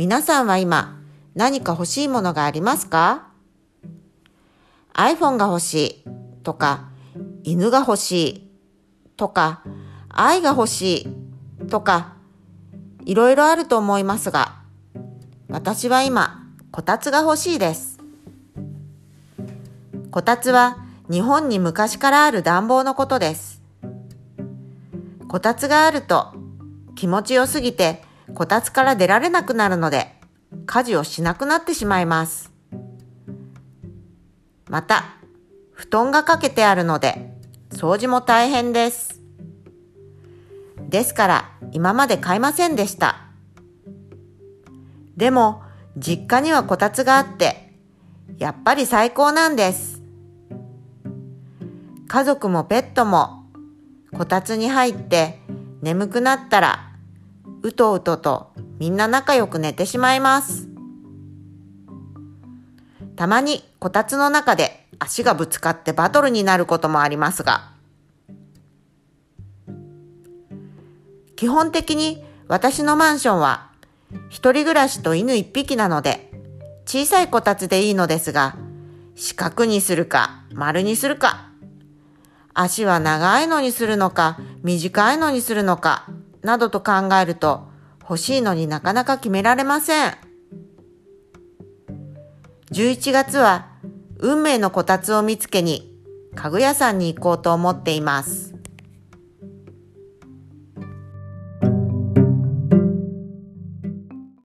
皆さんは今何か欲しいものがありますか ?iPhone が欲しいとか、犬が欲しいとか、愛が欲しいとか、いろいろあると思いますが、私は今、こたつが欲しいです。こたつは日本に昔からある暖房のことです。こたつがあると気持ちよすぎてこたつから出られなくなるので家事をしなくなってしまいます。また、布団がかけてあるので掃除も大変です。ですから今まで買いませんでした。でも実家にはこたつがあってやっぱり最高なんです。家族もペットもこたつに入って眠くなったらうとうととみんな仲良く寝てしまいます。たまにこたつの中で足がぶつかってバトルになることもありますが、基本的に私のマンションは一人暮らしと犬一匹なので小さいこたつでいいのですが、四角にするか丸にするか足は長いのにするのか、短いのにするのか、などと考えると、欲しいのになかなか決められません。11月は、運命のこたつを見つけに、家具屋さんに行こうと思っています。